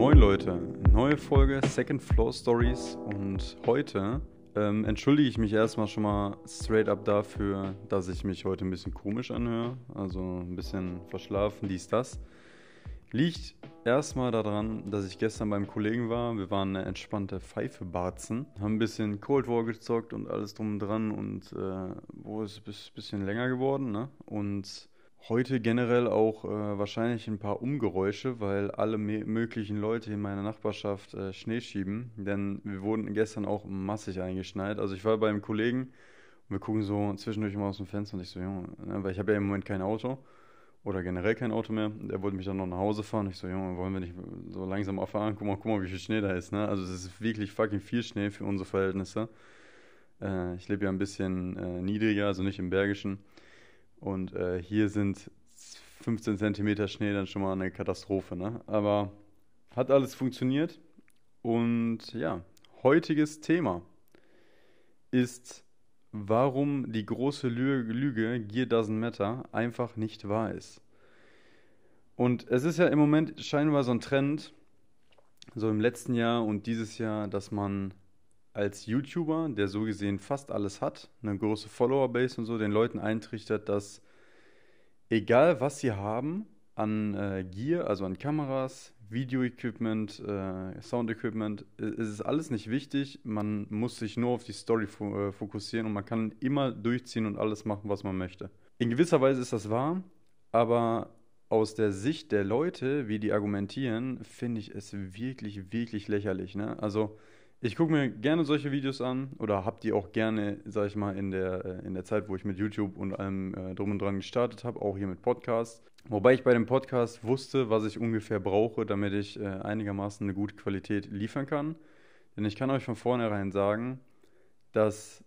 Moin Leute, neue Folge Second Floor Stories und heute ähm, entschuldige ich mich erstmal schon mal straight up dafür, dass ich mich heute ein bisschen komisch anhöre, also ein bisschen verschlafen, dies, das. Liegt erstmal daran, dass ich gestern beim Kollegen war. Wir waren eine entspannte Pfeife barzen, haben ein bisschen Cold War gezockt und alles drum und dran und äh, wo ist es ein bisschen länger geworden, ne? Und heute generell auch äh, wahrscheinlich ein paar Umgeräusche, weil alle möglichen Leute in meiner Nachbarschaft äh, Schnee schieben, denn wir wurden gestern auch massig eingeschneit. Also ich war beim Kollegen und wir gucken so zwischendurch mal aus dem Fenster und ich so, Junge, ne, weil ich habe ja im Moment kein Auto oder generell kein Auto mehr. Der wollte mich dann noch nach Hause fahren. Ich so, Junge, wollen wir nicht so langsam auffahren? Guck mal, guck mal, wie viel Schnee da ist. Ne? Also es ist wirklich fucking viel Schnee für unsere Verhältnisse. Äh, ich lebe ja ein bisschen äh, niedriger, also nicht im Bergischen. Und äh, hier sind 15 Zentimeter Schnee dann schon mal eine Katastrophe. Ne? Aber hat alles funktioniert. Und ja, heutiges Thema ist warum die große Lüge Gear Doesn't Matter einfach nicht wahr ist. Und es ist ja im Moment scheinbar so ein Trend, so im letzten Jahr und dieses Jahr, dass man als YouTuber, der so gesehen fast alles hat, eine große Follower-Base und so, den Leuten eintrichtert, dass egal was sie haben an äh, Gear, also an Kameras, Video-Equipment, äh, Sound-Equipment, es ist alles nicht wichtig. Man muss sich nur auf die Story fo äh, fokussieren und man kann immer durchziehen und alles machen, was man möchte. In gewisser Weise ist das wahr, aber aus der Sicht der Leute, wie die argumentieren, finde ich es wirklich, wirklich lächerlich. Ne? Also ich gucke mir gerne solche Videos an oder habe die auch gerne, sag ich mal, in der, äh, in der Zeit, wo ich mit YouTube und allem äh, drum und dran gestartet habe, auch hier mit Podcasts. Wobei ich bei dem Podcast wusste, was ich ungefähr brauche, damit ich äh, einigermaßen eine gute Qualität liefern kann. Denn ich kann euch von vornherein sagen, dass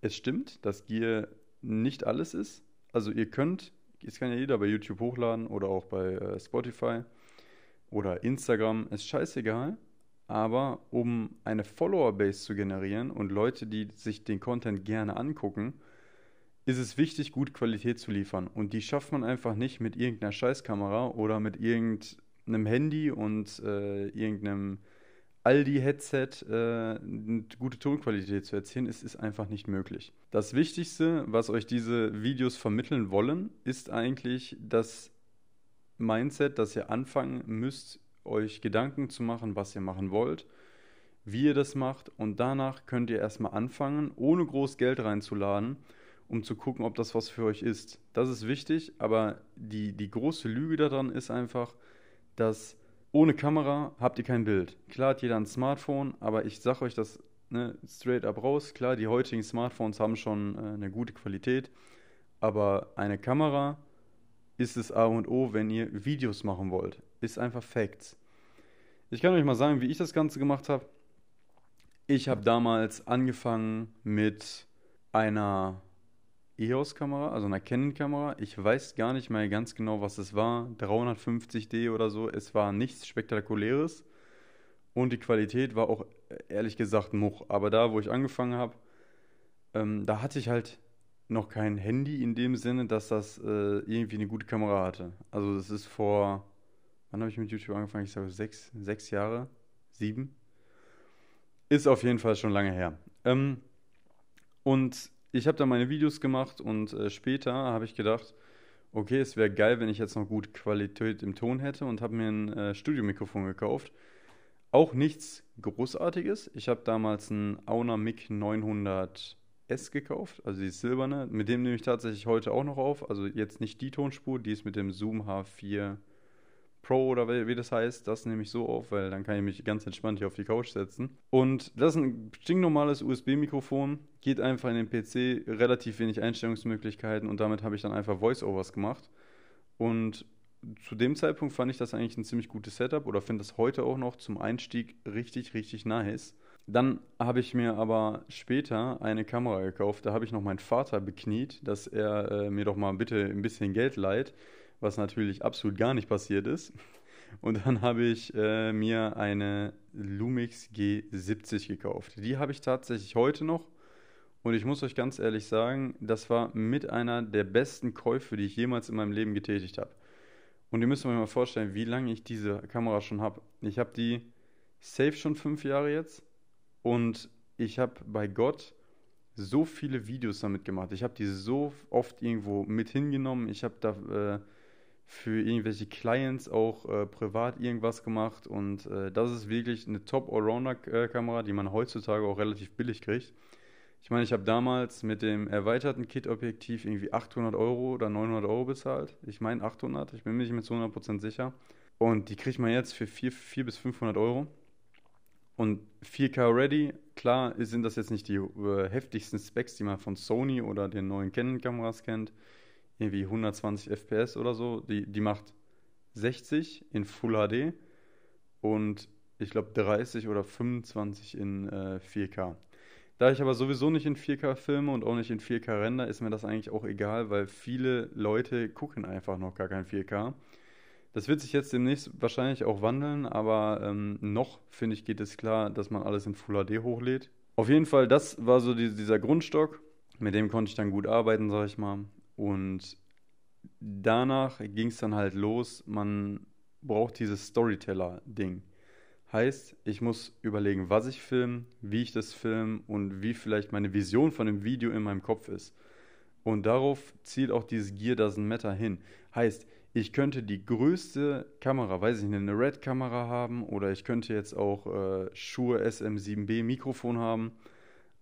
es stimmt, dass Gear nicht alles ist. Also ihr könnt, es kann ja jeder bei YouTube hochladen oder auch bei äh, Spotify oder Instagram, ist scheißegal aber um eine Follower-Base zu generieren und Leute, die sich den Content gerne angucken, ist es wichtig, gute Qualität zu liefern. Und die schafft man einfach nicht mit irgendeiner Scheißkamera oder mit irgendeinem Handy und äh, irgendeinem Aldi-Headset äh, gute Tonqualität zu erzielen, ist, ist einfach nicht möglich. Das Wichtigste, was euch diese Videos vermitteln wollen, ist eigentlich das Mindset, dass ihr anfangen müsst, euch Gedanken zu machen, was ihr machen wollt, wie ihr das macht und danach könnt ihr erstmal anfangen, ohne groß Geld reinzuladen, um zu gucken, ob das was für euch ist. Das ist wichtig, aber die, die große Lüge daran ist einfach, dass ohne Kamera habt ihr kein Bild. Klar hat jeder ein Smartphone, aber ich sage euch das ne, straight up raus. Klar, die heutigen Smartphones haben schon äh, eine gute Qualität, aber eine Kamera ist das A und O, wenn ihr Videos machen wollt. Ist einfach Facts. Ich kann euch mal sagen, wie ich das Ganze gemacht habe. Ich habe damals angefangen mit einer EOS-Kamera, also einer Canon-Kamera. Ich weiß gar nicht mehr ganz genau, was es war. 350D oder so. Es war nichts Spektakuläres. Und die Qualität war auch ehrlich gesagt much. Aber da, wo ich angefangen habe, ähm, da hatte ich halt noch kein Handy in dem Sinne, dass das äh, irgendwie eine gute Kamera hatte. Also das ist vor, wann habe ich mit YouTube angefangen? Ich sage sechs, sechs Jahre, sieben. Ist auf jeden Fall schon lange her. Ähm, und ich habe da meine Videos gemacht und äh, später habe ich gedacht, okay, es wäre geil, wenn ich jetzt noch gute Qualität im Ton hätte und habe mir ein äh, Studiomikrofon gekauft. Auch nichts Großartiges. Ich habe damals ein Auna Mic 900 S gekauft, also die silberne. Mit dem nehme ich tatsächlich heute auch noch auf. Also jetzt nicht die Tonspur, die ist mit dem Zoom H4 Pro oder wie, das heißt. Das nehme ich so auf, weil dann kann ich mich ganz entspannt hier auf die Couch setzen. Und das ist ein stinknormales USB-Mikrofon. Geht einfach in den PC, relativ wenig Einstellungsmöglichkeiten und damit habe ich dann einfach Voice-Overs gemacht. Und zu dem Zeitpunkt fand ich das eigentlich ein ziemlich gutes Setup oder finde das heute auch noch zum Einstieg richtig, richtig nice. Dann habe ich mir aber später eine Kamera gekauft. Da habe ich noch meinen Vater bekniet, dass er äh, mir doch mal bitte ein bisschen Geld leiht, was natürlich absolut gar nicht passiert ist. Und dann habe ich äh, mir eine Lumix G70 gekauft. Die habe ich tatsächlich heute noch. Und ich muss euch ganz ehrlich sagen, das war mit einer der besten Käufe, die ich jemals in meinem Leben getätigt habe. Und ihr müsst euch mal vorstellen, wie lange ich diese Kamera schon habe. Ich habe die safe schon fünf Jahre jetzt. Und ich habe bei Gott so viele Videos damit gemacht. Ich habe die so oft irgendwo mit hingenommen. Ich habe da äh, für irgendwelche Clients auch äh, privat irgendwas gemacht. Und äh, das ist wirklich eine Top-Allrounder-Kamera, die man heutzutage auch relativ billig kriegt. Ich meine, ich habe damals mit dem erweiterten Kit-Objektiv irgendwie 800 Euro oder 900 Euro bezahlt. Ich meine 800, ich bin mir nicht zu 100% sicher. Und die kriegt man jetzt für 4, 4 bis 500 Euro. Und 4K Ready, klar sind das jetzt nicht die äh, heftigsten Specs, die man von Sony oder den neuen Canon-Kameras kennt. Irgendwie 120 FPS oder so. Die, die macht 60 in Full HD und ich glaube 30 oder 25 in äh, 4K. Da ich aber sowieso nicht in 4K filme und auch nicht in 4K render, ist mir das eigentlich auch egal, weil viele Leute gucken einfach noch gar kein 4K. Das wird sich jetzt demnächst wahrscheinlich auch wandeln, aber ähm, noch, finde ich, geht es klar, dass man alles in Full HD hochlädt. Auf jeden Fall, das war so die, dieser Grundstock, mit dem konnte ich dann gut arbeiten, sag ich mal. Und danach ging es dann halt los, man braucht dieses Storyteller-Ding. Heißt, ich muss überlegen, was ich filme, wie ich das filme und wie vielleicht meine Vision von dem Video in meinem Kopf ist. Und darauf zielt auch dieses Gear Doesn't Matter hin. Heißt, ich könnte die größte Kamera, weiß ich nicht, eine Red-Kamera haben oder ich könnte jetzt auch äh, Shure SM7B Mikrofon haben.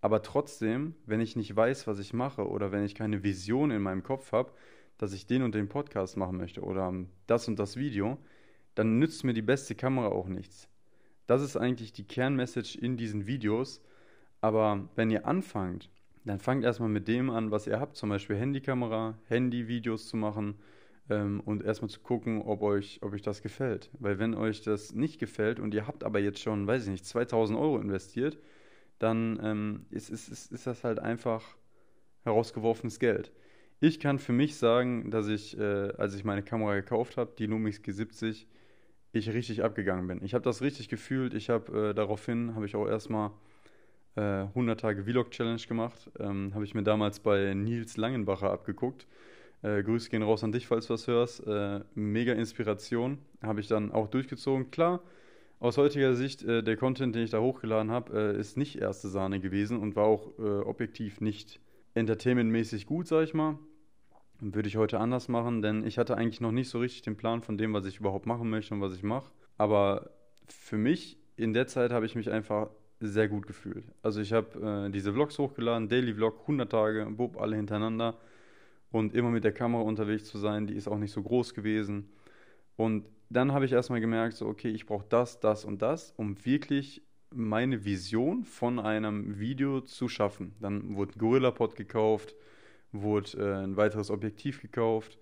Aber trotzdem, wenn ich nicht weiß, was ich mache oder wenn ich keine Vision in meinem Kopf habe, dass ich den und den Podcast machen möchte oder das und das Video, dann nützt mir die beste Kamera auch nichts. Das ist eigentlich die Kernmessage in diesen Videos. Aber wenn ihr anfangt, dann fangt erstmal mit dem an, was ihr habt, zum Beispiel Handykamera, Handyvideos zu machen ähm, und erstmal zu gucken, ob euch, ob euch das gefällt. Weil wenn euch das nicht gefällt und ihr habt aber jetzt schon, weiß ich nicht, 2000 Euro investiert, dann ähm, ist, ist, ist, ist das halt einfach herausgeworfenes Geld. Ich kann für mich sagen, dass ich, äh, als ich meine Kamera gekauft habe, die Lumix G70, ich richtig abgegangen bin. Ich habe das richtig gefühlt. Ich habe äh, daraufhin, habe ich auch erstmal äh, 100 Tage Vlog Challenge gemacht. Ähm, habe ich mir damals bei Nils Langenbacher abgeguckt. Äh, Grüße gehen raus an dich, falls du was hörst. Äh, mega Inspiration. Habe ich dann auch durchgezogen. Klar, aus heutiger Sicht, äh, der Content, den ich da hochgeladen habe, äh, ist nicht erste Sahne gewesen und war auch äh, objektiv nicht entertainmentmäßig gut, sag ich mal. Würde ich heute anders machen, denn ich hatte eigentlich noch nicht so richtig den Plan von dem, was ich überhaupt machen möchte und was ich mache. Aber für mich in der Zeit habe ich mich einfach sehr gut gefühlt. Also ich habe äh, diese Vlogs hochgeladen, Daily Vlog, 100 Tage, Bub, alle hintereinander. Und immer mit der Kamera unterwegs zu sein, die ist auch nicht so groß gewesen. Und dann habe ich erstmal gemerkt, so, okay, ich brauche das, das und das, um wirklich meine Vision von einem Video zu schaffen. Dann wurde GorillaPod gekauft, wurde äh, ein weiteres Objektiv gekauft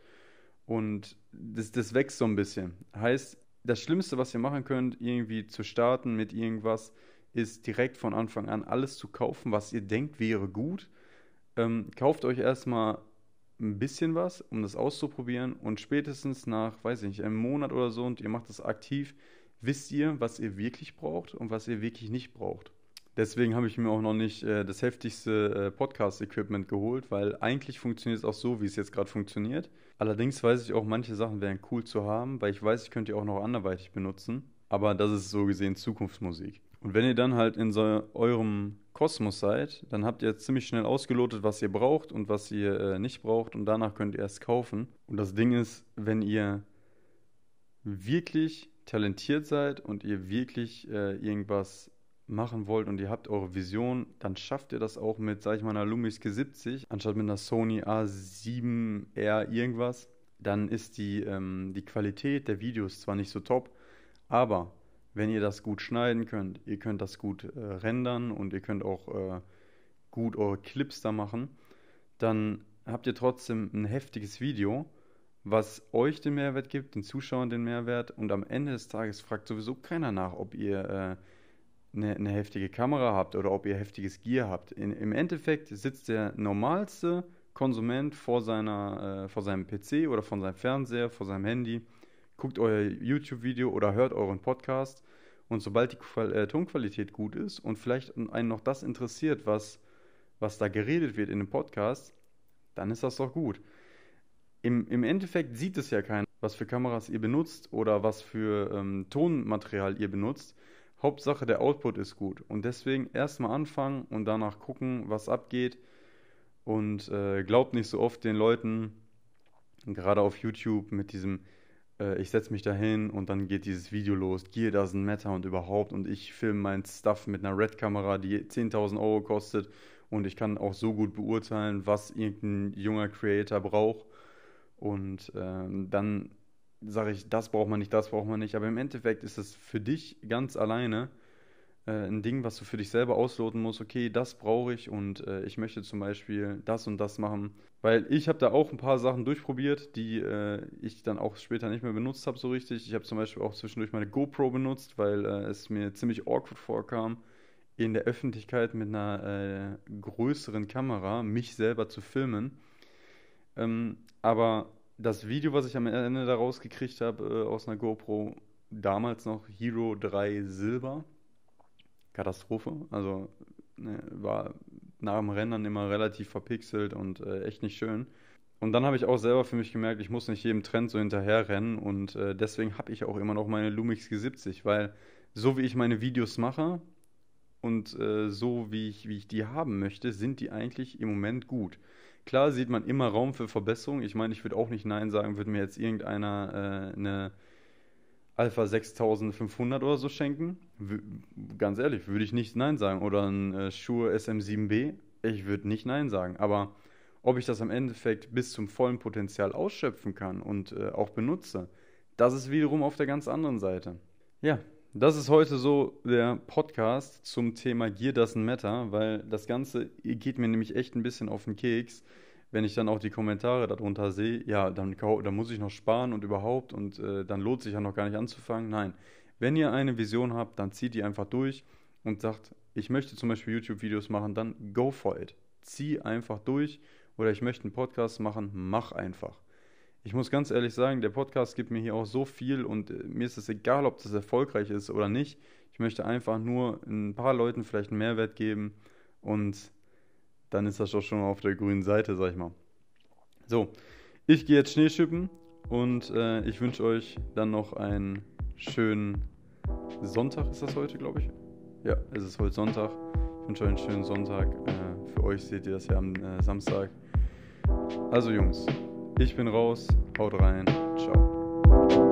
und das, das wächst so ein bisschen. Heißt, das Schlimmste, was ihr machen könnt, irgendwie zu starten mit irgendwas, ist direkt von Anfang an alles zu kaufen, was ihr denkt wäre gut. Ähm, kauft euch erstmal ein bisschen was, um das auszuprobieren und spätestens nach, weiß ich nicht, einem Monat oder so und ihr macht das aktiv, wisst ihr, was ihr wirklich braucht und was ihr wirklich nicht braucht. Deswegen habe ich mir auch noch nicht äh, das heftigste äh, Podcast-Equipment geholt, weil eigentlich funktioniert es auch so, wie es jetzt gerade funktioniert. Allerdings weiß ich auch, manche Sachen wären cool zu haben, weil ich weiß, ich könnte die auch noch anderweitig benutzen. Aber das ist so gesehen Zukunftsmusik. Und wenn ihr dann halt in so eurem Kosmos seid, dann habt ihr ziemlich schnell ausgelotet, was ihr braucht und was ihr äh, nicht braucht. Und danach könnt ihr erst kaufen. Und das Ding ist, wenn ihr wirklich talentiert seid und ihr wirklich äh, irgendwas machen wollt und ihr habt eure Vision, dann schafft ihr das auch mit, sag ich mal, einer Lumix G70, anstatt mit einer Sony A7R irgendwas. Dann ist die, ähm, die Qualität der Videos zwar nicht so top, aber wenn ihr das gut schneiden könnt, ihr könnt das gut äh, rendern und ihr könnt auch äh, gut eure Clips da machen, dann habt ihr trotzdem ein heftiges Video, was euch den Mehrwert gibt, den Zuschauern den Mehrwert und am Ende des Tages fragt sowieso keiner nach, ob ihr äh, eine, eine heftige Kamera habt oder ob ihr heftiges Gear habt. In, Im Endeffekt sitzt der normalste Konsument vor, seiner, äh, vor seinem PC oder vor seinem Fernseher, vor seinem Handy, guckt euer YouTube-Video oder hört euren Podcast und sobald die Qual äh, Tonqualität gut ist und vielleicht einen noch das interessiert, was, was da geredet wird in dem Podcast, dann ist das doch gut. Im, Im Endeffekt sieht es ja keiner, was für Kameras ihr benutzt oder was für ähm, Tonmaterial ihr benutzt. Hauptsache der Output ist gut. Und deswegen erstmal anfangen und danach gucken, was abgeht. Und äh, glaubt nicht so oft den Leuten, gerade auf YouTube, mit diesem, äh, ich setze mich da hin und dann geht dieses Video los, Gear doesn't matter und überhaupt. Und ich filme mein Stuff mit einer Red-Kamera, die 10.000 Euro kostet. Und ich kann auch so gut beurteilen, was irgendein junger Creator braucht. Und ähm, dann sage ich, das braucht man nicht, das braucht man nicht. Aber im Endeffekt ist es für dich ganz alleine ein Ding, was du für dich selber ausloten musst. Okay, das brauche ich und äh, ich möchte zum Beispiel das und das machen. Weil ich habe da auch ein paar Sachen durchprobiert, die äh, ich dann auch später nicht mehr benutzt habe so richtig. Ich habe zum Beispiel auch zwischendurch meine GoPro benutzt, weil äh, es mir ziemlich awkward vorkam, in der Öffentlichkeit mit einer äh, größeren Kamera mich selber zu filmen. Ähm, aber das Video, was ich am Ende daraus gekriegt habe äh, aus einer GoPro, damals noch Hero 3 Silber. Katastrophe. Also ne, war nach dem Rennen immer relativ verpixelt und äh, echt nicht schön. Und dann habe ich auch selber für mich gemerkt, ich muss nicht jedem Trend so hinterher rennen und äh, deswegen habe ich auch immer noch meine Lumix G70, weil so wie ich meine Videos mache und äh, so wie ich, wie ich die haben möchte, sind die eigentlich im Moment gut. Klar sieht man immer Raum für Verbesserung. Ich meine, ich würde auch nicht Nein sagen, würde mir jetzt irgendeiner äh, eine Alpha 6500 oder so schenken. Ganz ehrlich, würde ich nicht Nein sagen. Oder ein äh, Shure SM7B. Ich würde nicht Nein sagen. Aber ob ich das am Endeffekt bis zum vollen Potenzial ausschöpfen kann und äh, auch benutze, das ist wiederum auf der ganz anderen Seite. Ja, das ist heute so der Podcast zum Thema Gear Doesn't Matter, weil das Ganze geht mir nämlich echt ein bisschen auf den Keks, wenn ich dann auch die Kommentare darunter sehe, ja, dann, dann muss ich noch sparen und überhaupt und äh, dann lohnt sich ja noch gar nicht anzufangen. Nein, wenn ihr eine Vision habt, dann zieht die einfach durch und sagt, ich möchte zum Beispiel YouTube-Videos machen, dann go for it. Zieh einfach durch oder ich möchte einen Podcast machen, mach einfach ich muss ganz ehrlich sagen, der Podcast gibt mir hier auch so viel und äh, mir ist es egal, ob das erfolgreich ist oder nicht. Ich möchte einfach nur ein paar Leuten vielleicht einen Mehrwert geben und dann ist das doch schon auf der grünen Seite, sag ich mal. So, ich gehe jetzt Schneeschippen und äh, ich wünsche euch dann noch einen schönen Sonntag, ist das heute, glaube ich? Ja, es ist heute Sonntag. Ich wünsche euch einen schönen Sonntag. Äh, für euch seht ihr das ja am äh, Samstag. Also Jungs, ich bin raus. Haut rein. Ciao.